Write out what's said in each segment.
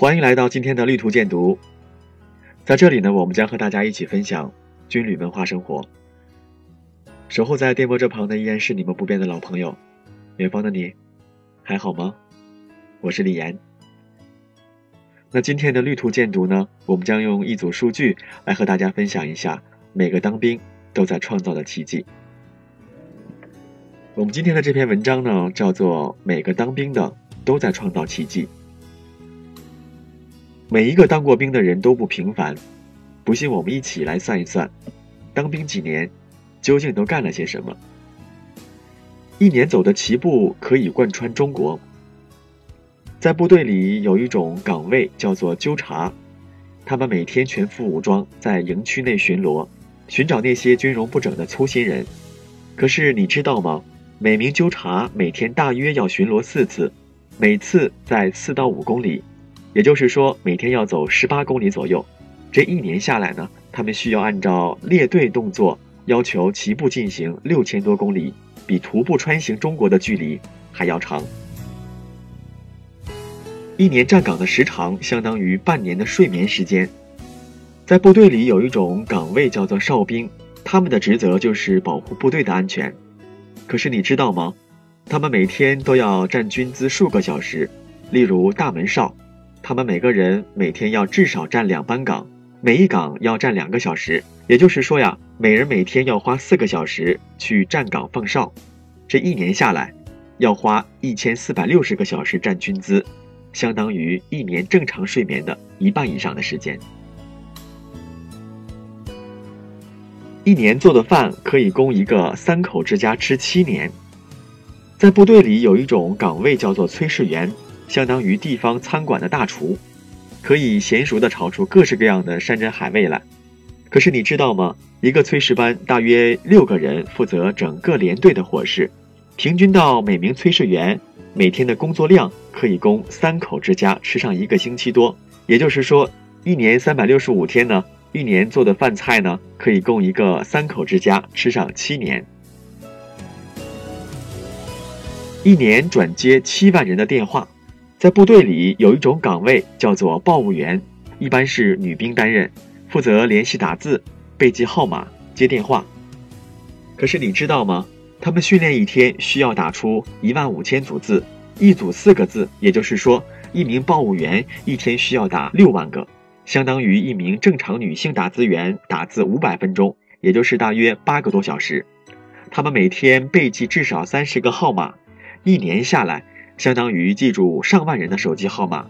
欢迎来到今天的绿图鉴读，在这里呢，我们将和大家一起分享军旅文化生活。守候在电波这旁的依然是你们不变的老朋友，远方的你，还好吗？我是李岩。那今天的绿图鉴读呢，我们将用一组数据来和大家分享一下每个当兵都在创造的奇迹。我们今天的这篇文章呢，叫做《每个当兵的都在创造奇迹》。每一个当过兵的人都不平凡，不信我们一起来算一算，当兵几年，究竟都干了些什么？一年走的齐步可以贯穿中国。在部队里有一种岗位叫做纠察，他们每天全副武装在营区内巡逻，寻找那些军容不整的粗心人。可是你知道吗？每名纠察每天大约要巡逻四次，每次在四到五公里。也就是说，每天要走十八公里左右，这一年下来呢，他们需要按照列队动作要求齐步进行六千多公里，比徒步穿行中国的距离还要长。一年站岗的时长相当于半年的睡眠时间。在部队里有一种岗位叫做哨兵，他们的职责就是保护部队的安全。可是你知道吗？他们每天都要站军姿数个小时，例如大门哨。他们每个人每天要至少站两班岗，每一岗要站两个小时，也就是说呀，每人每天要花四个小时去站岗放哨，这一年下来，要花一千四百六十个小时站军姿，相当于一年正常睡眠的一半以上的时间。一年做的饭可以供一个三口之家吃七年。在部队里有一种岗位叫做炊事员。相当于地方餐馆的大厨，可以娴熟地炒出各式各样的山珍海味来。可是你知道吗？一个炊事班大约六个人负责整个连队的伙食，平均到每名炊事员每天的工作量可以供三口之家吃上一个星期多。也就是说，一年三百六十五天呢，一年做的饭菜呢，可以供一个三口之家吃上七年。一年转接七万人的电话。在部队里有一种岗位叫做报务员，一般是女兵担任，负责联系打字、备记号码、接电话。可是你知道吗？他们训练一天需要打出一万五千组字，一组四个字，也就是说，一名报务员一天需要打六万个，相当于一名正常女性打字员打字五百分钟，也就是大约八个多小时。他们每天备记至少三十个号码，一年下来。相当于记住上万人的手机号码，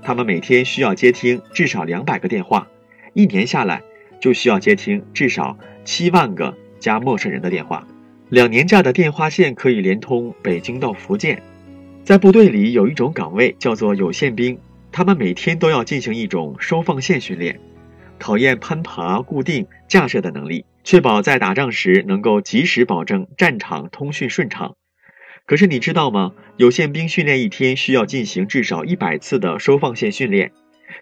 他们每天需要接听至少两百个电话，一年下来就需要接听至少七万个加陌生人的电话。两年架的电话线可以连通北京到福建。在部队里有一种岗位叫做有线兵，他们每天都要进行一种收放线训练，考验攀爬、固定、架设的能力，确保在打仗时能够及时保证战场通讯顺畅。可是你知道吗？有线兵训练一天需要进行至少一百次的收放线训练，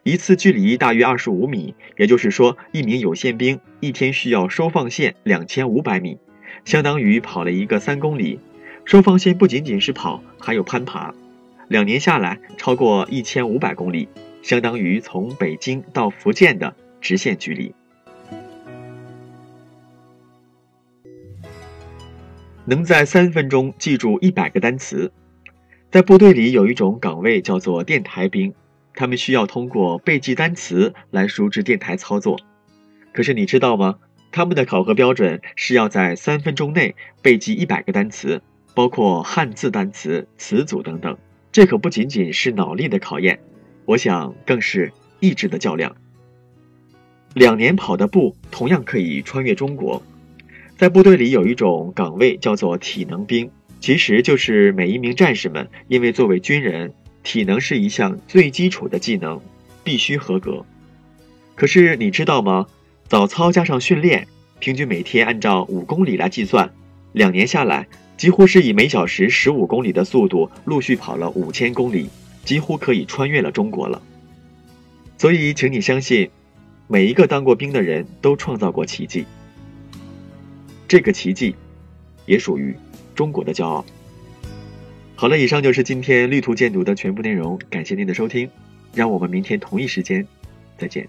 一次距离大约二十五米，也就是说，一名有线兵一天需要收放线两千五百米，相当于跑了一个三公里。收放线不仅仅是跑，还有攀爬，两年下来超过一千五百公里，相当于从北京到福建的直线距离。能在三分钟记住一百个单词，在部队里有一种岗位叫做电台兵，他们需要通过背记单词来熟知电台操作。可是你知道吗？他们的考核标准是要在三分钟内背记一百个单词，包括汉字单词、词组等等。这可不仅仅是脑力的考验，我想更是意志的较量。两年跑的步同样可以穿越中国。在部队里有一种岗位叫做体能兵，其实就是每一名战士们因为作为军人，体能是一项最基础的技能，必须合格。可是你知道吗？早操加上训练，平均每天按照五公里来计算，两年下来，几乎是以每小时十五公里的速度陆续跑了五千公里，几乎可以穿越了中国了。所以，请你相信，每一个当过兵的人都创造过奇迹。这个奇迹，也属于中国的骄傲。好了，以上就是今天绿图鉴读的全部内容，感谢您的收听，让我们明天同一时间再见。